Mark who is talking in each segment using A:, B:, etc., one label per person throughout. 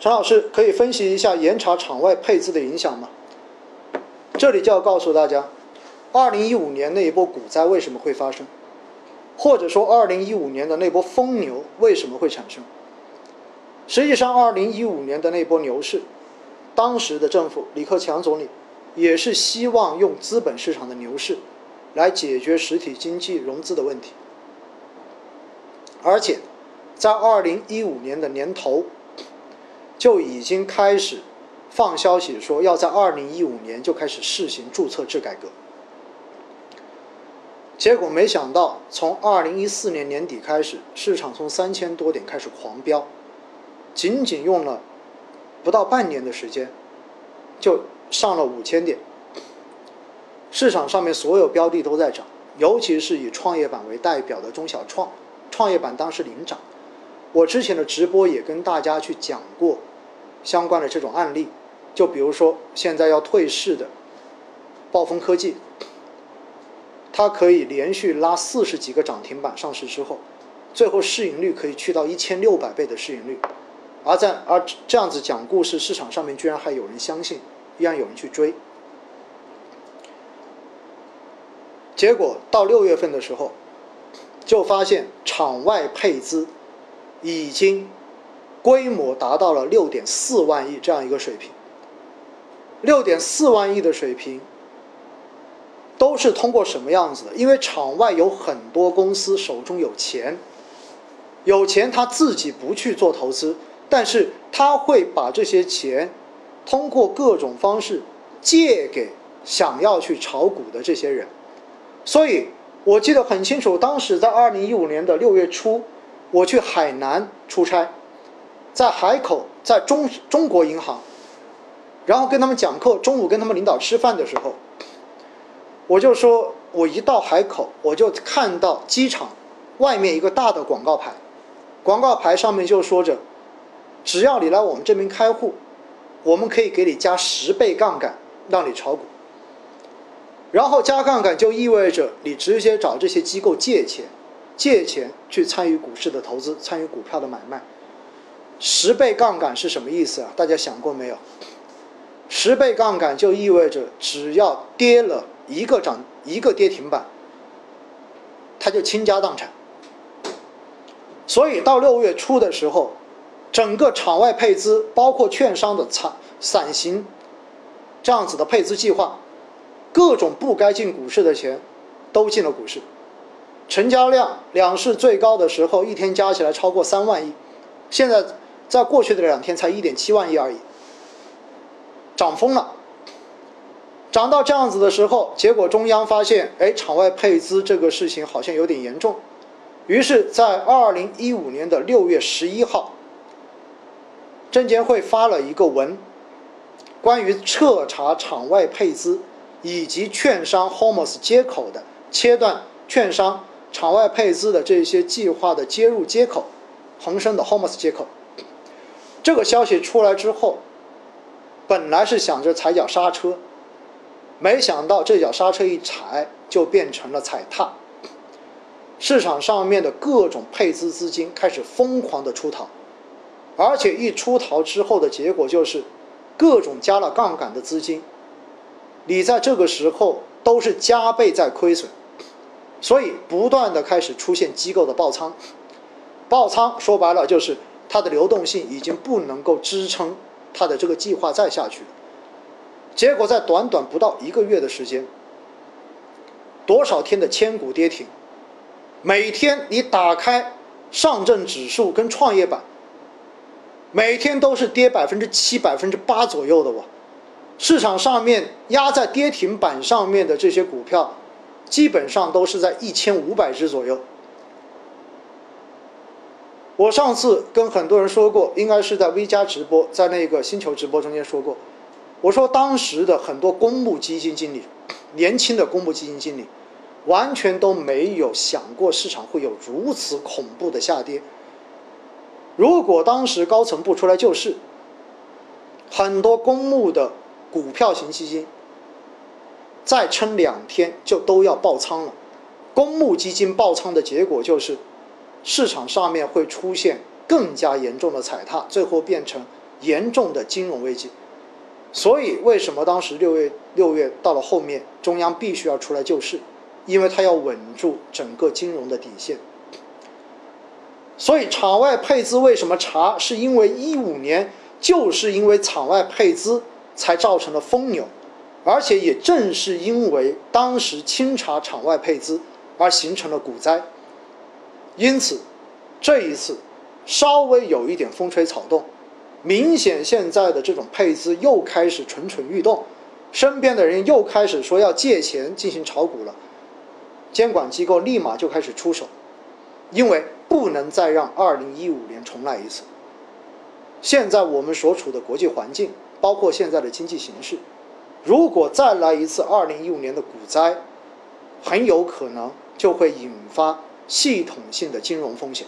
A: 陈老师可以分析一下严查场外配资的影响吗？这里就要告诉大家，二零一五年那一波股灾为什么会发生，或者说二零一五年的那波疯牛为什么会产生？实际上，二零一五年的那波牛市，当时的政府李克强总理也是希望用资本市场的牛市来解决实体经济融资的问题，而且在二零一五年的年头就已经开始。放消息说要在二零一五年就开始试行注册制改革，结果没想到从二零一四年年底开始，市场从三千多点开始狂飙，仅仅用了不到半年的时间，就上了五千点。市场上面所有标的都在涨，尤其是以创业板为代表的中小创，创业板当时领涨。我之前的直播也跟大家去讲过相关的这种案例。就比如说，现在要退市的暴风科技，它可以连续拉四十几个涨停板上市之后，最后市盈率可以去到一千六百倍的市盈率，而在而这样子讲故事，市场上面居然还有人相信，依然有人去追。结果到六月份的时候，就发现场外配资已经规模达到了六点四万亿这样一个水平。六点四万亿的水平，都是通过什么样子的？因为场外有很多公司手中有钱，有钱他自己不去做投资，但是他会把这些钱通过各种方式借给想要去炒股的这些人。所以我记得很清楚，当时在二零一五年的六月初，我去海南出差，在海口，在中中国银行。然后跟他们讲课，中午跟他们领导吃饭的时候，我就说，我一到海口，我就看到机场外面一个大的广告牌，广告牌上面就说着，只要你来我们这边开户，我们可以给你加十倍杠杆，让你炒股。然后加杠杆就意味着你直接找这些机构借钱，借钱去参与股市的投资，参与股票的买卖。十倍杠杆是什么意思啊？大家想过没有？十倍杠杆就意味着，只要跌了一个涨一个跌停板，它就倾家荡产。所以到六月初的时候，整个场外配资，包括券商的散散型这样子的配资计划，各种不该进股市的钱都进了股市，成交量两市最高的时候一天加起来超过三万亿，现在在过去的两天才一点七万亿而已。涨疯了，涨到这样子的时候，结果中央发现，哎，场外配资这个事情好像有点严重，于是，在二零一五年的六月十一号，证监会发了一个文，关于彻查场外配资以及券商 HOMOS 接口的切断券商场外配资的这些计划的接入接口，恒生的 HOMOS 接口，这个消息出来之后。本来是想着踩脚刹车，没想到这脚刹车一踩就变成了踩踏。市场上面的各种配资资金开始疯狂的出逃，而且一出逃之后的结果就是，各种加了杠杆的资金，你在这个时候都是加倍在亏损，所以不断的开始出现机构的爆仓，爆仓说白了就是它的流动性已经不能够支撑。它的这个计划再下去，结果在短短不到一个月的时间，多少天的千股跌停，每天你打开上证指数跟创业板，每天都是跌百分之七、百分之八左右的哇！市场上面压在跌停板上面的这些股票，基本上都是在一千五百只左右。我上次跟很多人说过，应该是在 V 加直播，在那个星球直播中间说过。我说当时的很多公募基金经理，年轻的公募基金经理，完全都没有想过市场会有如此恐怖的下跌。如果当时高层不出来救市，很多公募的股票型基金再撑两天就都要爆仓了。公募基金爆仓的结果就是。市场上面会出现更加严重的踩踏，最后变成严重的金融危机。所以，为什么当时六月六月到了后面，中央必须要出来救市？因为它要稳住整个金融的底线。所以，场外配资为什么查？是因为一五年就是因为场外配资才造成了疯牛，而且也正是因为当时清查场外配资而形成了股灾。因此，这一次稍微有一点风吹草动。明显现在的这种配资又开始蠢蠢欲动，身边的人又开始说要借钱进行炒股了，监管机构立马就开始出手，因为不能再让2015年重来一次。现在我们所处的国际环境，包括现在的经济形势，如果再来一次2015年的股灾，很有可能就会引发系统性的金融风险，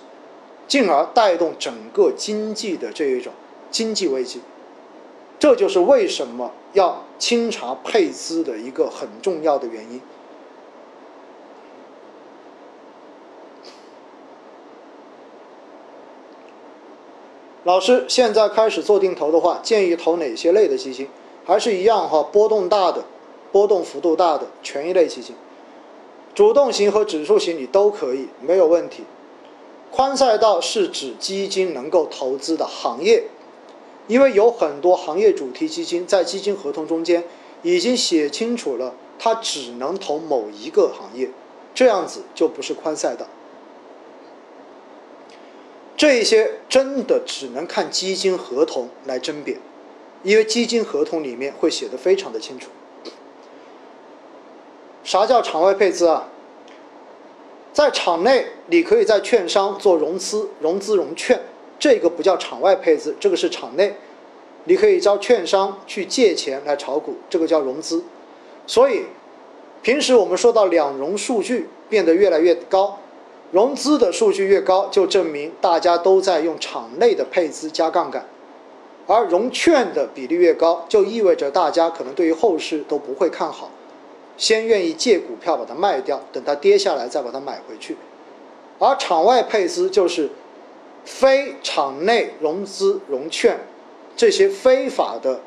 A: 进而带动整个经济的这一种。经济危机，这就是为什么要清查配资的一个很重要的原因。老师，现在开始做定投的话，建议投哪些类的基金？还是一样哈，波动大的、波动幅度大的权益类基金，主动型和指数型你都可以，没有问题。宽赛道是指基金能够投资的行业。因为有很多行业主题基金在基金合同中间已经写清楚了，它只能投某一个行业，这样子就不是宽赛道。这一些真的只能看基金合同来甄别，因为基金合同里面会写的非常的清楚。啥叫场外配资啊？在场内，你可以在券商做融资、融资融券。这个不叫场外配资，这个是场内，你可以招券商去借钱来炒股，这个叫融资。所以，平时我们说到两融数据变得越来越高，融资的数据越高，就证明大家都在用场内的配资加杠杆，而融券的比例越高，就意味着大家可能对于后市都不会看好，先愿意借股票把它卖掉，等它跌下来再把它买回去，而场外配资就是。非场内融资融券，这些非法的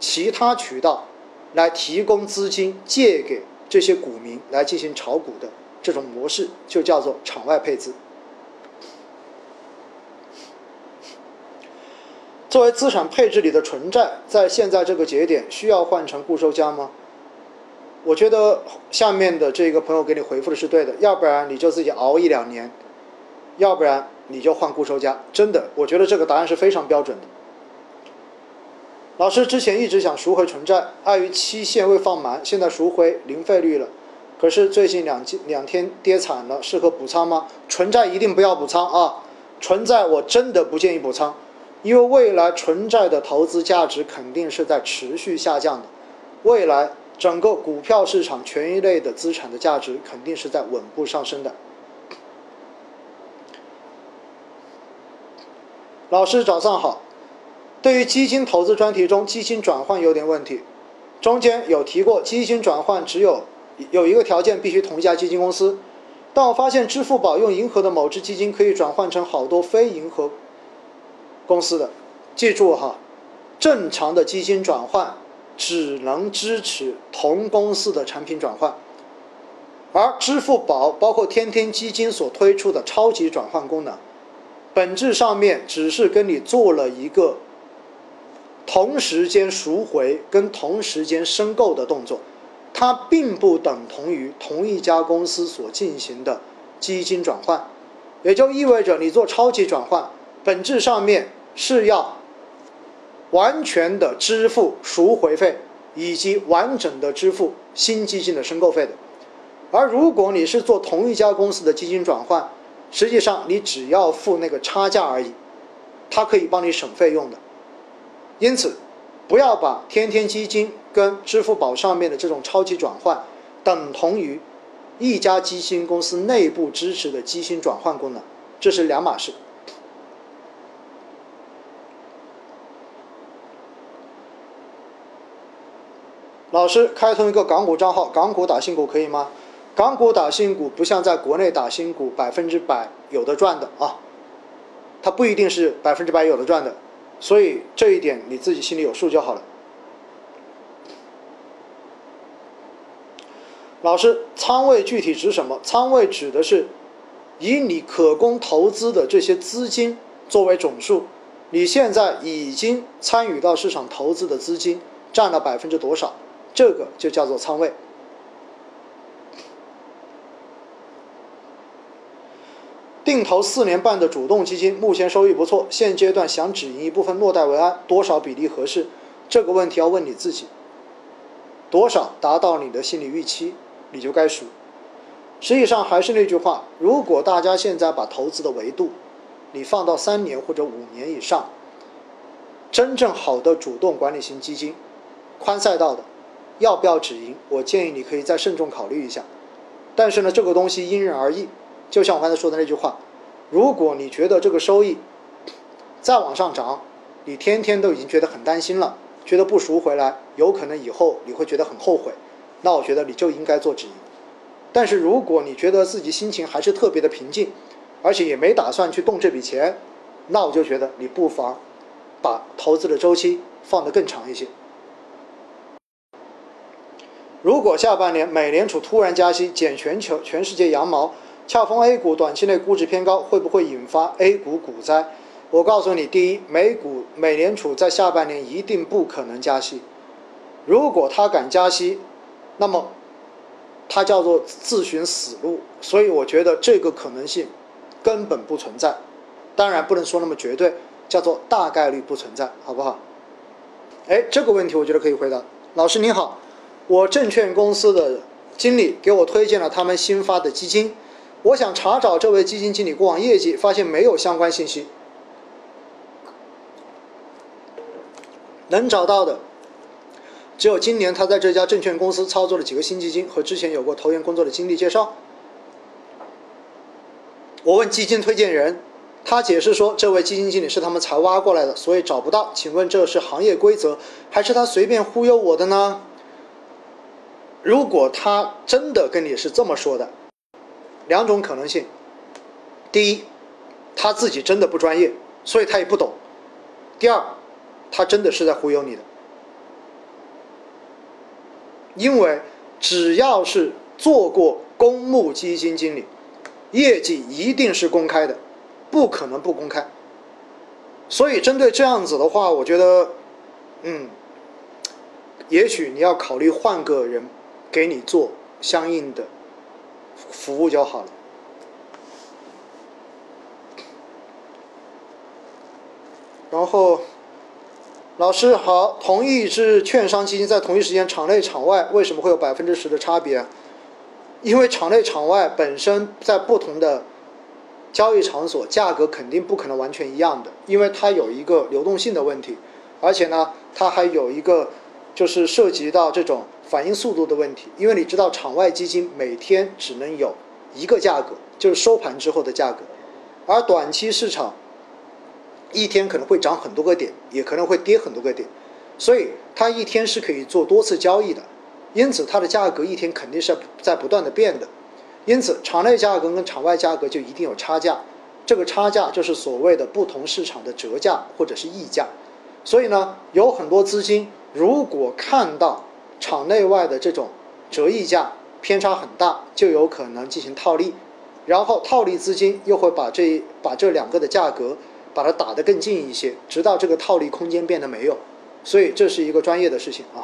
A: 其他渠道来提供资金借给这些股民来进行炒股的这种模式，就叫做场外配资。作为资产配置里的纯债，在现在这个节点需要换成固收加吗？我觉得下面的这个朋友给你回复的是对的，要不然你就自己熬一两年，要不然。你就换固收加，真的，我觉得这个答案是非常标准的。老师之前一直想赎回纯债，碍于期限未放满，现在赎回零费率了。可是最近两两天跌惨了，适合补仓吗？纯债一定不要补仓啊！纯债我真的不建议补仓，因为未来纯债的投资价值肯定是在持续下降的，未来整个股票市场权益类的资产的价值肯定是在稳步上升的。老师早上好，对于基金投资专题中基金转换有点问题，中间有提过基金转换只有有一个条件必须同一家基金公司，但我发现支付宝用银河的某只基金可以转换成好多非银河公司的，记住哈，正常的基金转换只能支持同公司的产品转换，而支付宝包括天天基金所推出的超级转换功能。本质上面只是跟你做了一个同时间赎回跟同时间申购的动作，它并不等同于同一家公司所进行的基金转换，也就意味着你做超级转换，本质上面是要完全的支付赎回费以及完整的支付新基金的申购费的，而如果你是做同一家公司的基金转换，实际上，你只要付那个差价而已，它可以帮你省费用的。因此，不要把天天基金跟支付宝上面的这种超级转换等同于一家基金公司内部支持的基金转换功能，这是两码事。老师，开通一个港股账号，港股打新股可以吗？港股打新股不像在国内打新股百分之百有的赚的啊，它不一定是百分之百有的赚的，所以这一点你自己心里有数就好了。老师，仓位具体指什么？仓位指的是以你可供投资的这些资金作为总数，你现在已经参与到市场投资的资金占了百分之多少，这个就叫做仓位。定投四年半的主动基金，目前收益不错，现阶段想止盈一部分落袋为安，多少比例合适？这个问题要问你自己，多少达到你的心理预期？你就该输。实际上还是那句话，如果大家现在把投资的维度，你放到三年或者五年以上，真正好的主动管理型基金，宽赛道的，要不要止盈？我建议你可以再慎重考虑一下。但是呢，这个东西因人而异。就像我刚才说的那句话，如果你觉得这个收益再往上涨，你天天都已经觉得很担心了，觉得不赎回来，有可能以后你会觉得很后悔。那我觉得你就应该做止盈，但是如果你觉得自己心情还是特别的平静，而且也没打算去动这笔钱，那我就觉得你不妨把投资的周期放得更长一些。如果下半年美联储突然加息，减全球全世界羊毛，恰逢 A 股短期内估值偏高，会不会引发 A 股股灾？我告诉你，第一，美股美联储在下半年一定不可能加息，如果他敢加息。那么，他叫做自寻死路，所以我觉得这个可能性根本不存在。当然不能说那么绝对，叫做大概率不存在，好不好？哎，这个问题我觉得可以回答。老师您好，我证券公司的经理给我推荐了他们新发的基金，我想查找这位基金经理过往业绩，发现没有相关信息，能找到的。只有今年他在这家证券公司操作了几个新基金，和之前有过投研工作的经历介绍。我问基金推荐人，他解释说，这位基金经理是他们才挖过来的，所以找不到。请问这是行业规则，还是他随便忽悠我的呢？如果他真的跟你是这么说的，两种可能性：第一，他自己真的不专业，所以他也不懂；第二，他真的是在忽悠你的。因为只要是做过公募基金经理，业绩一定是公开的，不可能不公开。所以针对这样子的话，我觉得，嗯，也许你要考虑换个人给你做相应的服务就好了。然后。老师好，同一只券商基金在同一时间场内场外为什么会有百分之十的差别？因为场内场外本身在不同的交易场所，价格肯定不可能完全一样的，因为它有一个流动性的问题，而且呢，它还有一个就是涉及到这种反应速度的问题。因为你知道，场外基金每天只能有一个价格，就是收盘之后的价格，而短期市场。一天可能会涨很多个点，也可能会跌很多个点，所以它一天是可以做多次交易的，因此它的价格一天肯定是在不断的变的，因此场内价格跟场外价格就一定有差价，这个差价就是所谓的不同市场的折价或者是溢价，所以呢，有很多资金如果看到场内外的这种折溢价偏差很大，就有可能进行套利，然后套利资金又会把这把这两个的价格。把它打得更近一些，直到这个套利空间变得没有，所以这是一个专业的事情啊。